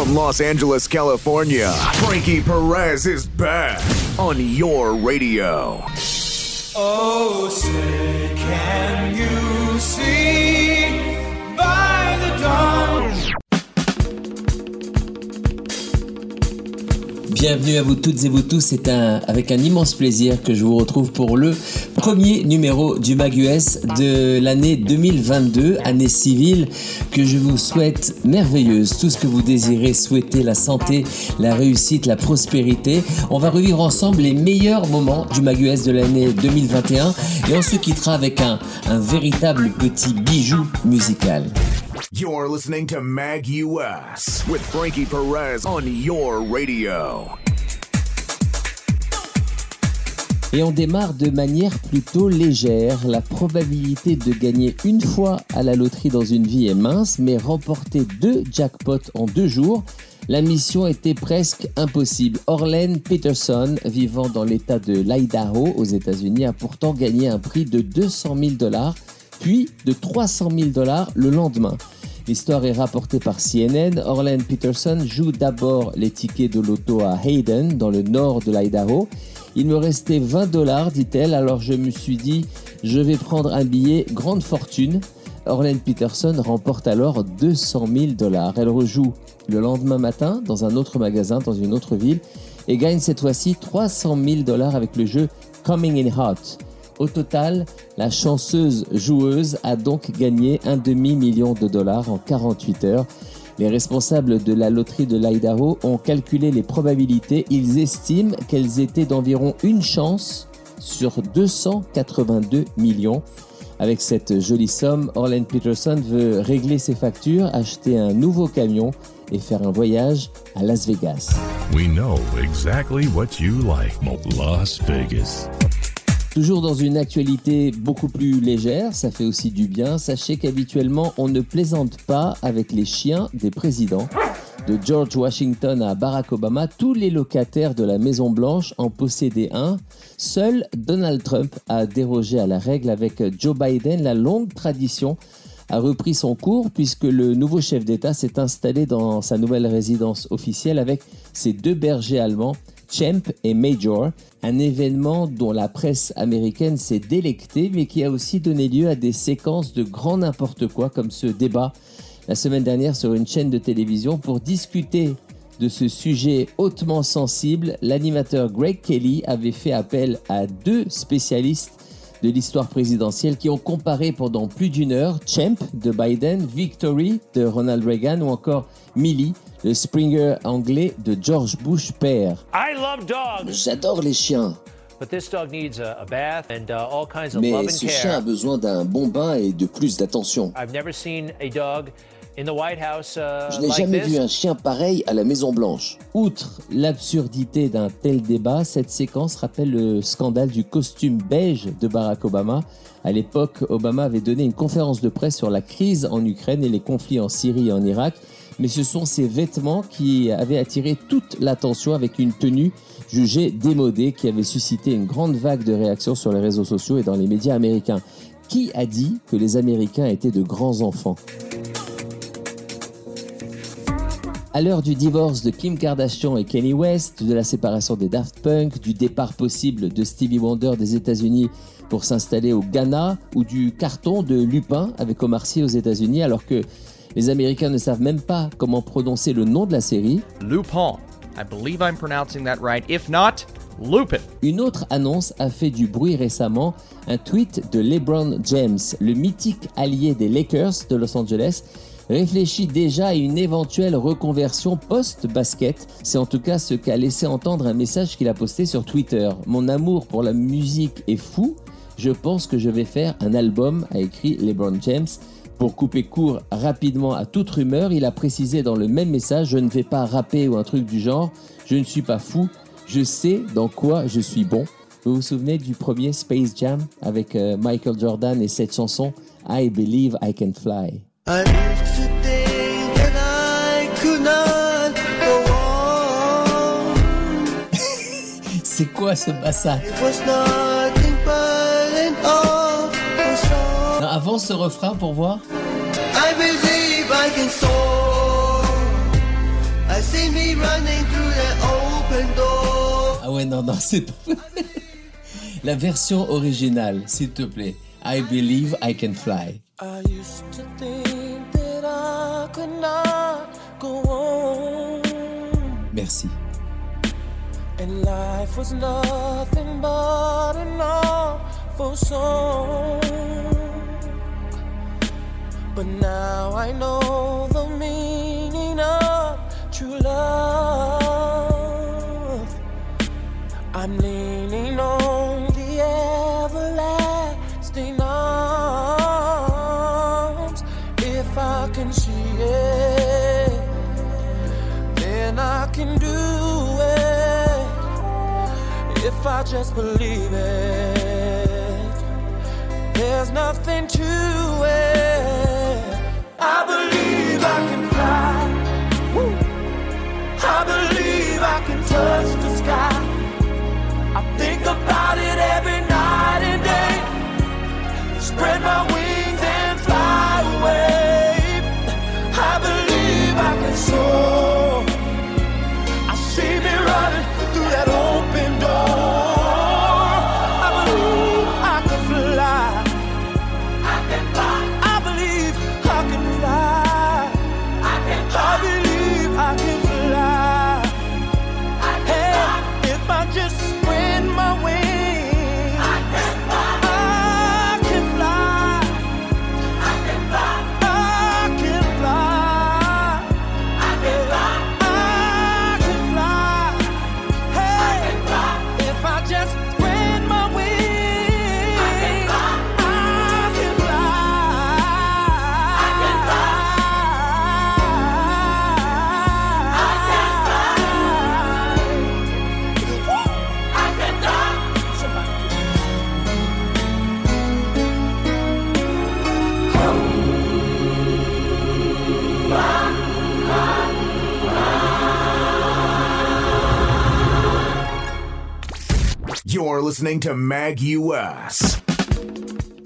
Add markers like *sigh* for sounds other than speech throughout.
From Los Angeles, California, Frankie Perez is back on your radio. Oh, say, can you see Bienvenue à vous toutes et vous tous, c'est un, avec un immense plaisir que je vous retrouve pour le premier numéro du Mag US de l'année 2022, année civile, que je vous souhaite merveilleuse, tout ce que vous désirez, souhaiter la santé, la réussite, la prospérité. On va revivre ensemble les meilleurs moments du Mag US de l'année 2021 et on se quittera avec un, un véritable petit bijou musical. You're listening to Mag US with Frankie Perez on your radio. Et on démarre de manière plutôt légère. La probabilité de gagner une fois à la loterie dans une vie est mince, mais remporter deux jackpots en deux jours, la mission était presque impossible. Orlen Peterson, vivant dans l'état de l'Idaho aux États-Unis, a pourtant gagné un prix de 200 000 dollars, puis de 300 000 dollars le lendemain. L'histoire est rapportée par CNN. Orlen Peterson joue d'abord les tickets de l'auto à Hayden, dans le nord de l'Idaho. Il me restait 20 dollars, dit-elle, alors je me suis dit, je vais prendre un billet grande fortune. Orlen Peterson remporte alors 200 000 dollars. Elle rejoue le lendemain matin dans un autre magasin, dans une autre ville, et gagne cette fois-ci 300 000 dollars avec le jeu Coming in Hot. Au total, la chanceuse joueuse a donc gagné un demi-million de dollars en 48 heures. Les responsables de la loterie de l'Idaho ont calculé les probabilités. Ils estiment qu'elles étaient d'environ une chance sur 282 millions. Avec cette jolie somme, Orlen Peterson veut régler ses factures, acheter un nouveau camion et faire un voyage à Las Vegas. Las Vegas. Toujours dans une actualité beaucoup plus légère, ça fait aussi du bien. Sachez qu'habituellement, on ne plaisante pas avec les chiens des présidents. De George Washington à Barack Obama, tous les locataires de la Maison Blanche en possédaient un. Seul Donald Trump a dérogé à la règle avec Joe Biden. La longue tradition a repris son cours puisque le nouveau chef d'État s'est installé dans sa nouvelle résidence officielle avec ses deux bergers allemands, Champ et Major, un événement dont la presse américaine s'est délectée, mais qui a aussi donné lieu à des séquences de grand n'importe quoi, comme ce débat la semaine dernière sur une chaîne de télévision pour discuter de ce sujet hautement sensible. L'animateur Greg Kelly avait fait appel à deux spécialistes de l'histoire présidentielle qui ont comparé pendant plus d'une heure Champ de Biden, Victory de Ronald Reagan ou encore Millie le Springer anglais de George Bush père. I love dogs, J'adore les chiens, but this dog needs a, a bath and uh, all kinds of mais love and ce chien a care. besoin d'un bon bain et de plus d'attention. I've never seen a dog in the White House uh, Je n'ai jamais vu un chien pareil à la Maison Blanche. Outre l'absurdité d'un tel débat, cette séquence rappelle le scandale du costume beige de Barack Obama. À l'époque, Obama avait donné une conférence de presse sur la crise en Ukraine et les conflits en Syrie et en Irak. Mais ce sont ces vêtements qui avaient attiré toute l'attention avec une tenue jugée démodée qui avait suscité une grande vague de réactions sur les réseaux sociaux et dans les médias américains. Qui a dit que les Américains étaient de grands enfants? À l'heure du divorce de Kim Kardashian et Kanye West, de la séparation des Daft Punk, du départ possible de Stevie Wonder des États-Unis pour s'installer au Ghana, ou du carton de Lupin avec Omar Sy aux États-Unis, alors que les Américains ne savent même pas comment prononcer le nom de la série, Lupin. I believe I'm pronouncing that right. If not, Lupin. Une autre annonce a fait du bruit récemment, un tweet de LeBron James, le mythique allié des Lakers de Los Angeles, réfléchit déjà à une éventuelle reconversion post-basket. C'est en tout cas ce qu'a laissé entendre un message qu'il a posté sur Twitter. Mon amour pour la musique est fou. Je pense que je vais faire un album, a écrit LeBron James. Pour couper court rapidement à toute rumeur, il a précisé dans le même message Je ne vais pas rapper ou un truc du genre. Je ne suis pas fou. Je sais dans quoi je suis bon. Vous vous souvenez du premier Space Jam avec euh, Michael Jordan et cette chanson I Believe I Can Fly? I. *laughs* C'est quoi ce bassin Avance ce refrain pour voir. I believe I can soar. I running through that open door. Ah ouais, non, non, c'est pas... La version originale, s'il te plaît. I believe I can fly. I used to think that I could not go on. Merci. And life was nothing but an awful song. But now I know the meaning of true love. I'm leaning on the everlasting arms. If I can see it, then I can do it. If I just believe it, there's nothing to it. Touch You're listening to Mag US.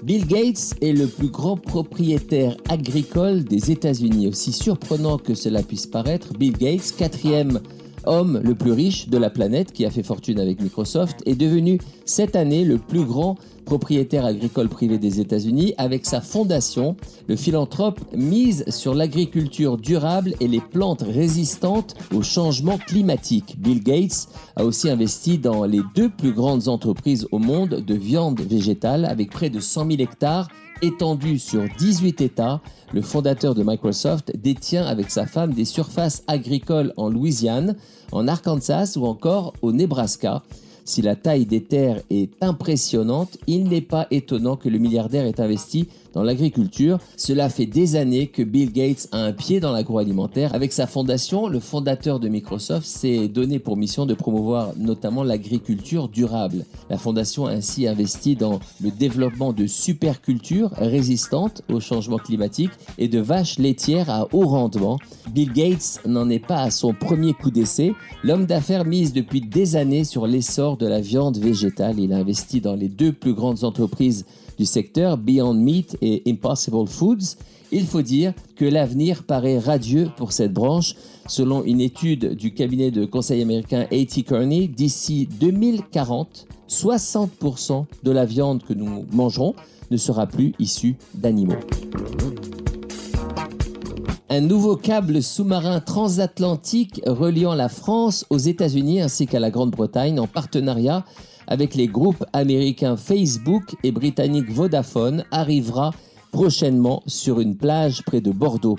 Bill Gates est le plus grand propriétaire agricole des États-Unis. Aussi surprenant que cela puisse paraître, Bill Gates, quatrième homme le plus riche de la planète qui a fait fortune avec Microsoft, est devenu cette année le plus grand propriétaire agricole privé des États-Unis avec sa fondation. Le philanthrope mise sur l'agriculture durable et les plantes résistantes au changement climatique. Bill Gates a aussi investi dans les deux plus grandes entreprises au monde de viande végétale avec près de 100 000 hectares étendus sur 18 États. Le fondateur de Microsoft détient avec sa femme des surfaces agricoles en Louisiane, en Arkansas ou encore au Nebraska. Si la taille des terres est impressionnante, il n'est pas étonnant que le milliardaire ait investi dans l'agriculture. Cela fait des années que Bill Gates a un pied dans l'agroalimentaire. Avec sa fondation, le fondateur de Microsoft s'est donné pour mission de promouvoir notamment l'agriculture durable. La fondation a ainsi investi dans le développement de supercultures résistantes au changement climatique et de vaches laitières à haut rendement. Bill Gates n'en est pas à son premier coup d'essai. L'homme d'affaires mise depuis des années sur l'essor de la viande végétale. Il a investi dans les deux plus grandes entreprises du secteur, Beyond Meat et Impossible Foods. Il faut dire que l'avenir paraît radieux pour cette branche. Selon une étude du cabinet de conseil américain A.T. Kearney, d'ici 2040, 60% de la viande que nous mangerons ne sera plus issue d'animaux. Un nouveau câble sous-marin transatlantique reliant la France aux États-Unis ainsi qu'à la Grande-Bretagne en partenariat avec les groupes américains Facebook et britanniques Vodafone arrivera prochainement sur une plage près de Bordeaux.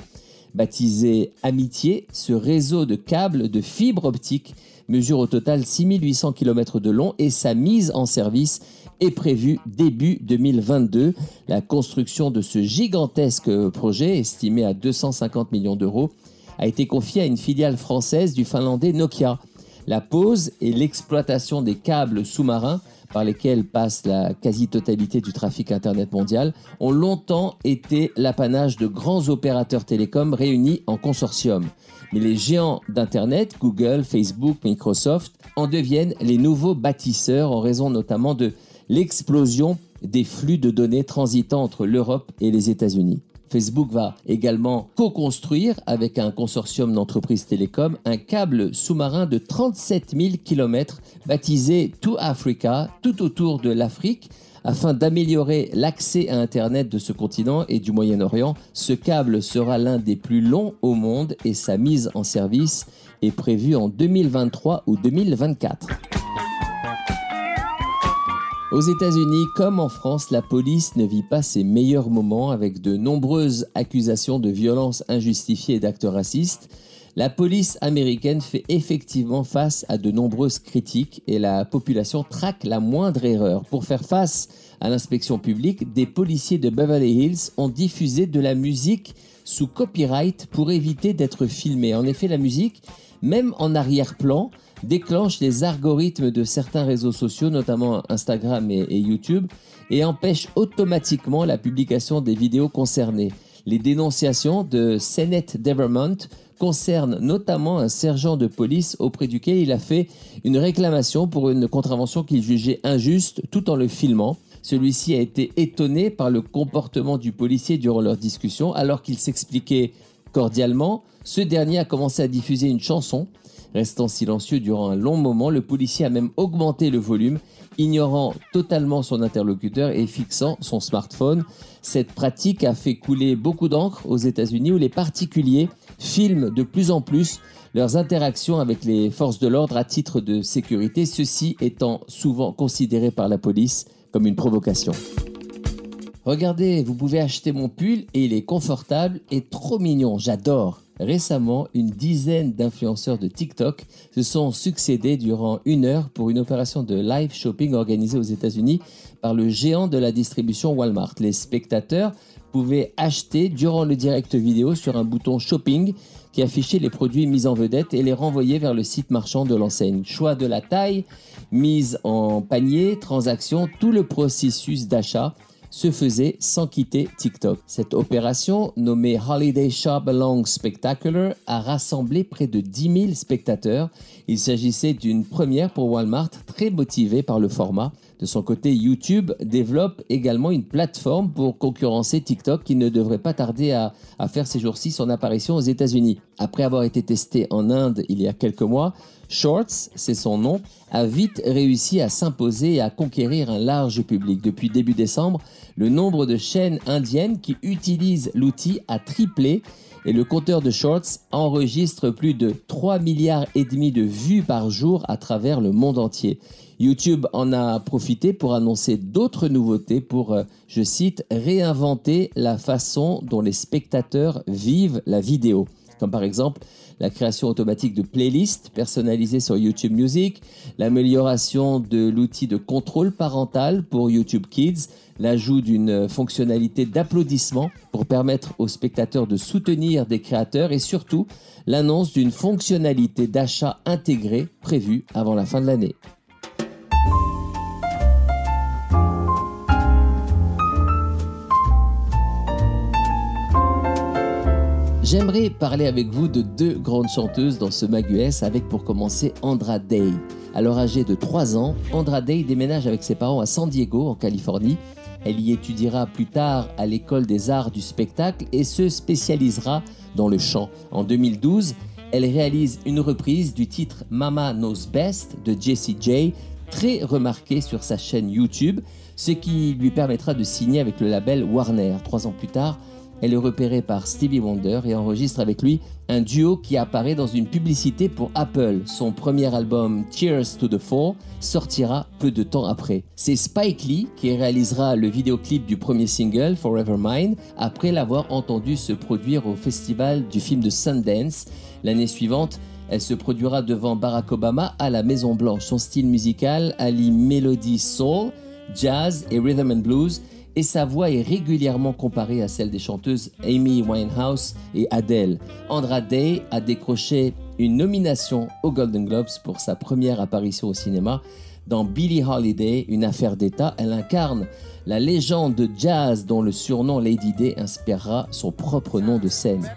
Baptisé Amitié, ce réseau de câbles de fibre optique mesure au total 6800 km de long et sa mise en service est prévue début 2022. La construction de ce gigantesque projet, estimé à 250 millions d'euros, a été confiée à une filiale française du finlandais Nokia. La pose et l'exploitation des câbles sous-marins par lesquels passe la quasi-totalité du trafic Internet mondial ont longtemps été l'apanage de grands opérateurs télécoms réunis en consortium. Mais les géants d'Internet, Google, Facebook, Microsoft, en deviennent les nouveaux bâtisseurs en raison notamment de l'explosion des flux de données transitant entre l'Europe et les États-Unis. Facebook va également co-construire avec un consortium d'entreprises télécoms un câble sous-marin de 37 000 km baptisé To Africa, tout autour de l'Afrique, afin d'améliorer l'accès à Internet de ce continent et du Moyen-Orient. Ce câble sera l'un des plus longs au monde et sa mise en service est prévue en 2023 ou 2024. Aux États-Unis, comme en France, la police ne vit pas ses meilleurs moments avec de nombreuses accusations de violences injustifiées et d'actes racistes. La police américaine fait effectivement face à de nombreuses critiques et la population traque la moindre erreur. Pour faire face à l'inspection publique, des policiers de Beverly Hills ont diffusé de la musique sous copyright pour éviter d'être filmés. En effet, la musique, même en arrière-plan, déclenche les algorithmes de certains réseaux sociaux, notamment Instagram et, YouTube, et empêche automatiquement la publication des vidéos concernées. Les dénonciations de Sennett Devermont concernent notamment un sergent de police auprès duquel il a fait une réclamation pour une contravention qu'il jugeait injuste tout en le filmant. Celui-ci a été étonné par le comportement du policier durant leur discussion alors qu'il s'expliquait cordialement. Ce dernier a commencé à diffuser une chanson Restant silencieux durant un long moment, le policier a même augmenté le volume, ignorant totalement son interlocuteur et fixant son smartphone. Cette pratique a fait couler beaucoup d'encre aux États-Unis où les particuliers filment de plus en plus leurs interactions avec les forces de l'ordre à titre de sécurité, ceci étant souvent considéré par la police comme une provocation. Regardez, vous pouvez acheter mon pull et il est confortable et trop mignon, j'adore. Récemment, une dizaine d'influenceurs de TikTok se sont succédés durant une heure pour une opération de live shopping organisée aux États-Unis par le géant de la distribution Walmart. Les spectateurs pouvaient acheter durant le direct vidéo sur un bouton shopping qui affichait les produits mis en vedette et les renvoyer vers le site marchand de l'enseigne. Choix de la taille, mise en panier, transaction, tout le processus d'achat se faisait sans quitter TikTok. Cette opération, nommée Holiday Shop Along Spectacular, a rassemblé près de 10 000 spectateurs. Il s'agissait d'une première pour Walmart, très motivé par le format. De son côté, YouTube développe également une plateforme pour concurrencer TikTok qui ne devrait pas tarder à, à faire ces jours-ci son apparition aux États-Unis. Après avoir été testé en Inde il y a quelques mois, Shorts, c'est son nom, a vite réussi à s'imposer et à conquérir un large public. Depuis début décembre, le nombre de chaînes indiennes qui utilisent l'outil a triplé et le compteur de Shorts enregistre plus de 3 milliards et demi de vues par jour à travers le monde entier. YouTube en a profité pour annoncer d'autres nouveautés pour, euh, je cite, réinventer la façon dont les spectateurs vivent la vidéo. Comme par exemple la création automatique de playlists personnalisées sur YouTube Music, l'amélioration de l'outil de contrôle parental pour YouTube Kids, l'ajout d'une fonctionnalité d'applaudissement pour permettre aux spectateurs de soutenir des créateurs et surtout l'annonce d'une fonctionnalité d'achat intégrée prévue avant la fin de l'année. J'aimerais parler avec vous de deux grandes chanteuses dans ce Magus avec pour commencer Andra Day. Alors âgée de 3 ans, Andra Day déménage avec ses parents à San Diego en Californie. Elle y étudiera plus tard à l'école des arts du spectacle et se spécialisera dans le chant. En 2012, elle réalise une reprise du titre Mama Knows Best de Jessie J, très remarquée sur sa chaîne YouTube, ce qui lui permettra de signer avec le label Warner. Trois ans plus tard, elle est repérée par Stevie Wonder et enregistre avec lui un duo qui apparaît dans une publicité pour Apple. Son premier album Cheers to the Fall sortira peu de temps après. C'est Spike Lee qui réalisera le vidéoclip du premier single Forever Mine après l'avoir entendu se produire au festival du film de Sundance. L'année suivante, elle se produira devant Barack Obama à la Maison Blanche. Son style musical allie mélodie soul, jazz et rhythm and blues et sa voix est régulièrement comparée à celle des chanteuses Amy Winehouse et Adele. Andra Day a décroché une nomination aux Golden Globes pour sa première apparition au cinéma. Dans Billie Holiday, une affaire d'État, elle incarne la légende de jazz dont le surnom Lady Day inspirera son propre nom de scène.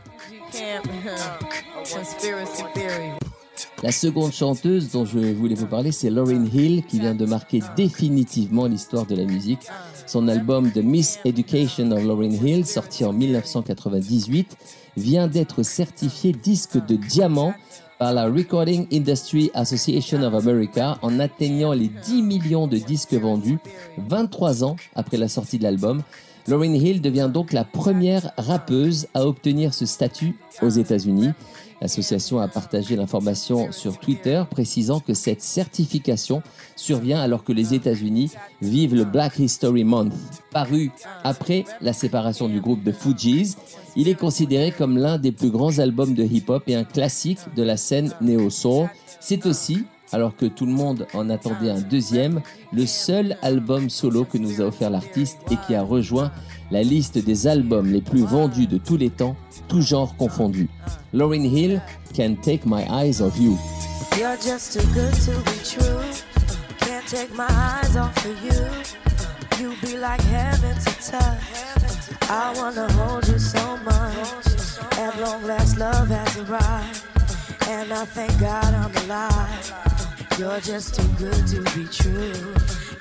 La seconde chanteuse dont je voulais vous parler, c'est Lauryn Hill, qui vient de marquer définitivement l'histoire de la musique. Son album The Miss Education of Lauryn Hill, sorti en 1998, vient d'être certifié disque de diamant par la Recording Industry Association of America en atteignant les 10 millions de disques vendus 23 ans après la sortie de l'album. Lauryn Hill devient donc la première rappeuse à obtenir ce statut aux États-Unis. L'association a partagé l'information sur Twitter précisant que cette certification survient alors que les États-Unis vivent le Black History Month. Paru après la séparation du groupe de Fugees, il est considéré comme l'un des plus grands albums de hip-hop et un classique de la scène néo-soul. C'est aussi, alors que tout le monde en attendait un deuxième, le seul album solo que nous a offert l'artiste et qui a rejoint la liste des albums les plus vendus de tous les temps, tout genre confondu. Lauryn Hill, Can't Take My Eyes Off You. You're just too good to be true. Can't take my eyes off of you. You be like heaven to touch. I wanna hold you so much. And I thank God I'm alive. You're just too good to be true.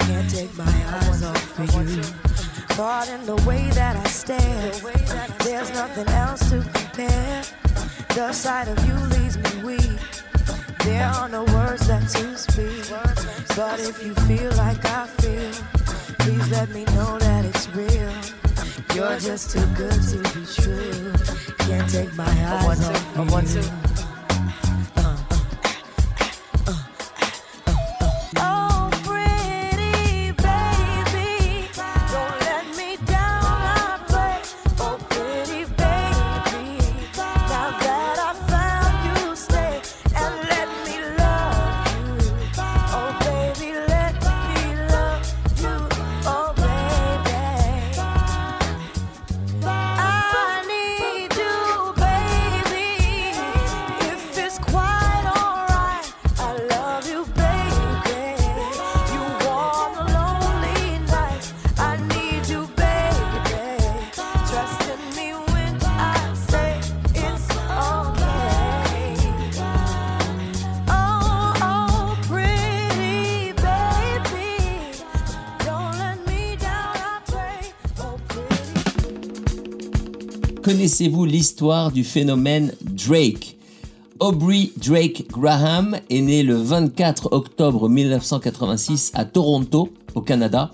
Can't take my eyes off of you. Caught in the way that I stare. There's nothing else to compare. The sight of you leaves me weak. There are no words left to speak. But if you feel like I feel, please let me know that it's real. You're just too good to be true. Can't take my eyes off of you. Connaissez-vous l'histoire du phénomène Drake? Aubrey Drake Graham est né le 24 octobre 1986 à Toronto, au Canada.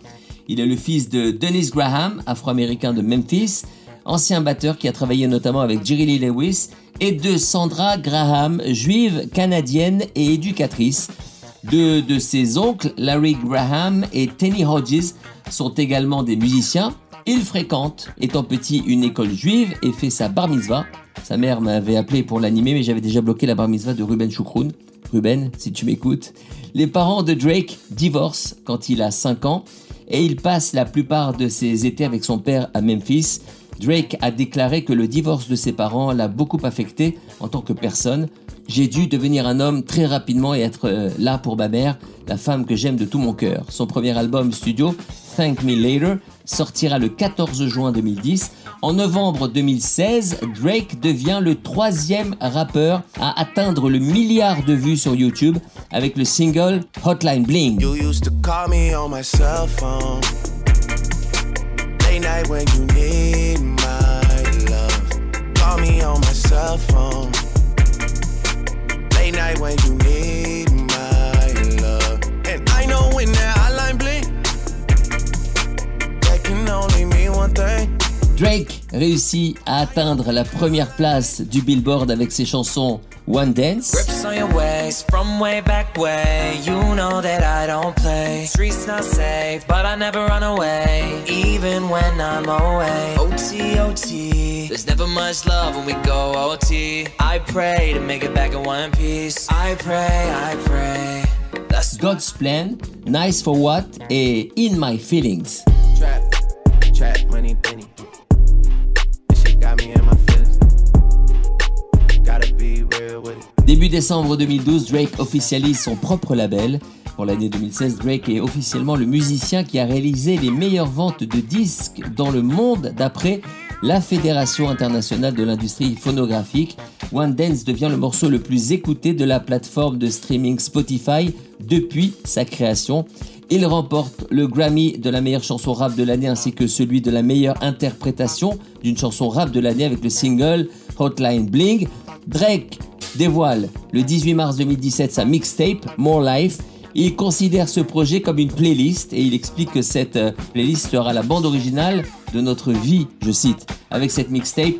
Il est le fils de Dennis Graham, afro-américain de Memphis, ancien batteur qui a travaillé notamment avec Jerry Lee Lewis, et de Sandra Graham, juive canadienne et éducatrice. Deux de ses oncles, Larry Graham et Tenny Hodges, sont également des musiciens. Il fréquente, étant petit, une école juive et fait sa bar mitzvah. Sa mère m'avait appelé pour l'animer, mais j'avais déjà bloqué la bar mitzvah de Ruben Choukroun. Ruben, si tu m'écoutes. Les parents de Drake divorcent quand il a 5 ans et il passe la plupart de ses étés avec son père à Memphis. Drake a déclaré que le divorce de ses parents l'a beaucoup affecté en tant que personne. J'ai dû devenir un homme très rapidement et être euh, là pour ma mère, la femme que j'aime de tout mon cœur. Son premier album studio, Thank Me Later, sortira le 14 juin 2010. En novembre 2016, Drake devient le troisième rappeur à atteindre le milliard de vues sur YouTube avec le single Hotline Bling. You used to call me on my cell phone. Drake réussit à atteindre la première place du Billboard avec ses chansons One Dance, Grips on your waist from way back way. You know that I don't play. Streets not safe, but I never run away, even when I'm away. OT, OT. There's never much love when we go OT. I pray to make it back in one piece. I pray, I pray. That's God's Plan, Nice for What et In My Feelings. Trap, trap, money, penny. Début décembre 2012, Drake officialise son propre label. Pour l'année 2016, Drake est officiellement le musicien qui a réalisé les meilleures ventes de disques dans le monde d'après la Fédération internationale de l'industrie phonographique. One Dance devient le morceau le plus écouté de la plateforme de streaming Spotify depuis sa création. Il remporte le Grammy de la meilleure chanson rap de l'année ainsi que celui de la meilleure interprétation d'une chanson rap de l'année avec le single Hotline Bling. Drake dévoile le 18 mars 2017 sa mixtape More Life. Il considère ce projet comme une playlist et il explique que cette euh, playlist sera la bande originale de notre vie, je cite. Avec cette mixtape,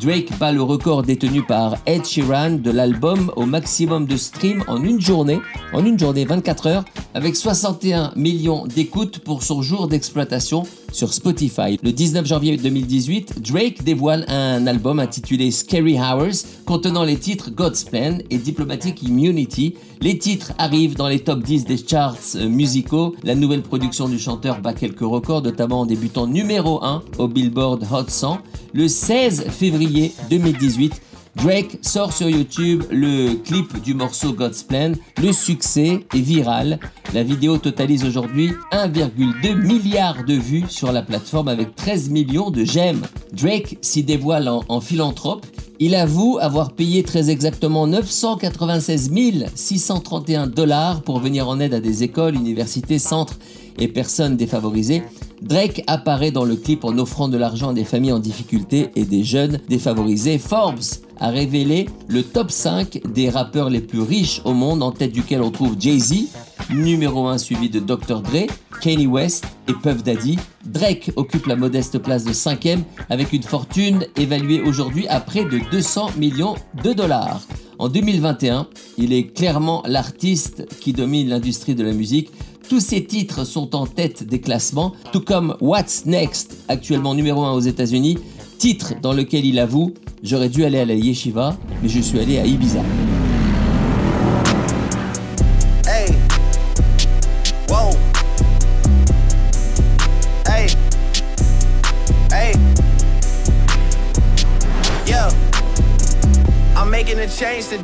Drake bat le record détenu par Ed Sheeran de l'album au maximum de streams en une journée, en une journée 24 heures, avec 61 millions d'écoutes pour son jour d'exploitation sur Spotify. Le 19 janvier 2018, Drake dévoile un album intitulé Scary Hours contenant les titres God's Plan et Diplomatic Immunity. Les titres arrivent dans les top 10 des charts euh, musicaux. La nouvelle production du chanteur bat quelques records, notamment en débutant numéro 1 au Billboard Hot 100. Le 16 février 2018, Drake sort sur YouTube le clip du morceau God's Plan. Le succès est viral. La vidéo totalise aujourd'hui 1,2 milliard de vues sur la plateforme avec 13 millions de j'aime. Drake s'y dévoile en, en philanthrope. Il avoue avoir payé très exactement 996 631 dollars pour venir en aide à des écoles, universités, centres et personnes défavorisées. Drake apparaît dans le clip en offrant de l'argent à des familles en difficulté et des jeunes défavorisés. Forbes a révélé le top 5 des rappeurs les plus riches au monde, en tête duquel on trouve Jay-Z, numéro 1 suivi de Dr. Dre, Kanye West et Puff Daddy. Drake occupe la modeste place de 5e avec une fortune évaluée aujourd'hui à près de 200 millions de dollars. En 2021, il est clairement l'artiste qui domine l'industrie de la musique. Tous ses titres sont en tête des classements, tout comme What's Next, actuellement numéro 1 aux États-Unis, titre dans lequel il avoue J'aurais dû aller à la yeshiva, mais je suis allé à Ibiza.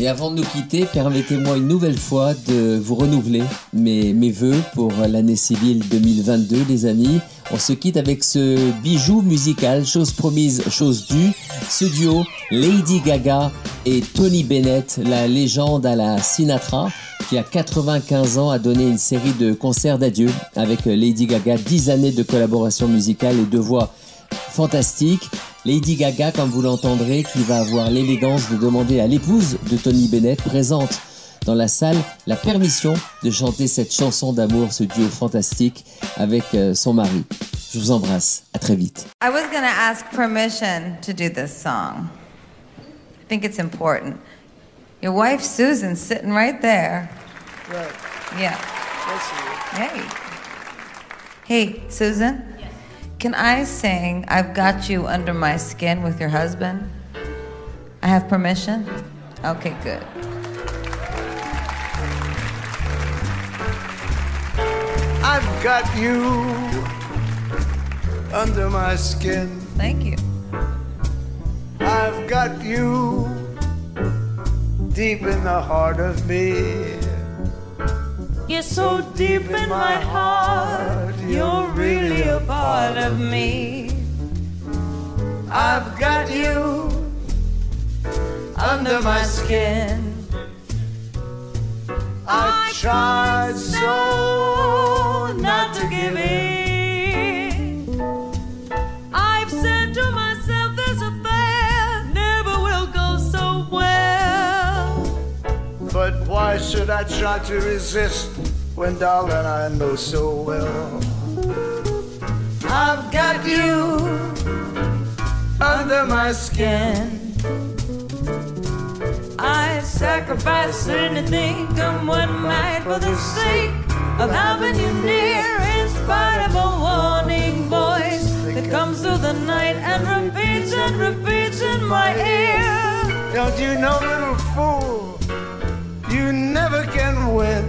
Et avant de nous quitter, permettez-moi une nouvelle fois de vous renouveler mes, mes voeux pour l'année civile 2022, les amis. On se quitte avec ce bijou musical, chose promise, chose due. Ce duo, Lady Gaga et Tony Bennett, la légende à la Sinatra, qui a 95 ans a donné une série de concerts d'adieu avec Lady Gaga, 10 années de collaboration musicale et de voix fantastiques. Lady Gaga, comme vous l'entendrez, qui va avoir l'élégance de demander à l'épouse de Tony Bennett, présente dans la salle, la permission de chanter cette chanson d'amour, ce duo fantastique avec euh, son mari. Je vous embrasse. À très vite. I was going to ask permission to do this song. I think it's important. Your wife Susan's sitting right there. Right. Yeah. Hey. Hey, Susan? Can I sing I've Got You Under My Skin with your husband? I have permission? Okay, good. I've got you under my skin. Thank you. I've got you deep in the heart of me. You're so deep in my heart, you're really a part of me. I've got you under my skin. I tried so not to give in. Why should I try to resist when, darling, I know so well? I've got you under my skin. I'd sacrifice anything, come what might, for the sake of having you near. In spite of a warning voice, that comes through the night and repeats and repeats in my ear. Don't you know, little fool, you never can win.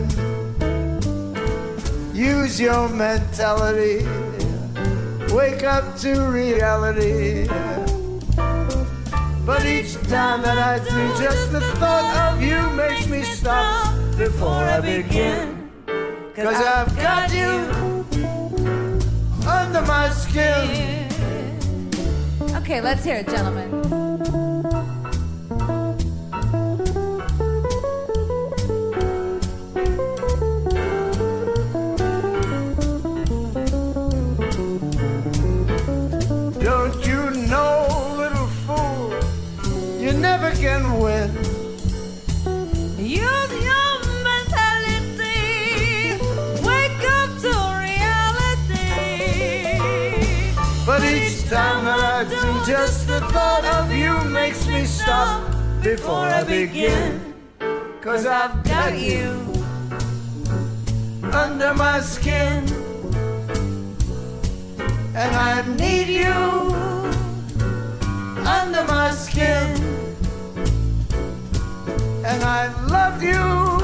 Use your mentality, wake up to reality. But each time that I do, just the thought of you makes me stop before I begin. Cause I've got you under my skin. Okay, let's hear it, gentlemen. Never can win. Use your mentality, wake up to reality. But each time that I do, just the thought of you makes me stop before I begin. Cause I've got you under my skin. And I need you under my skin and I loved you.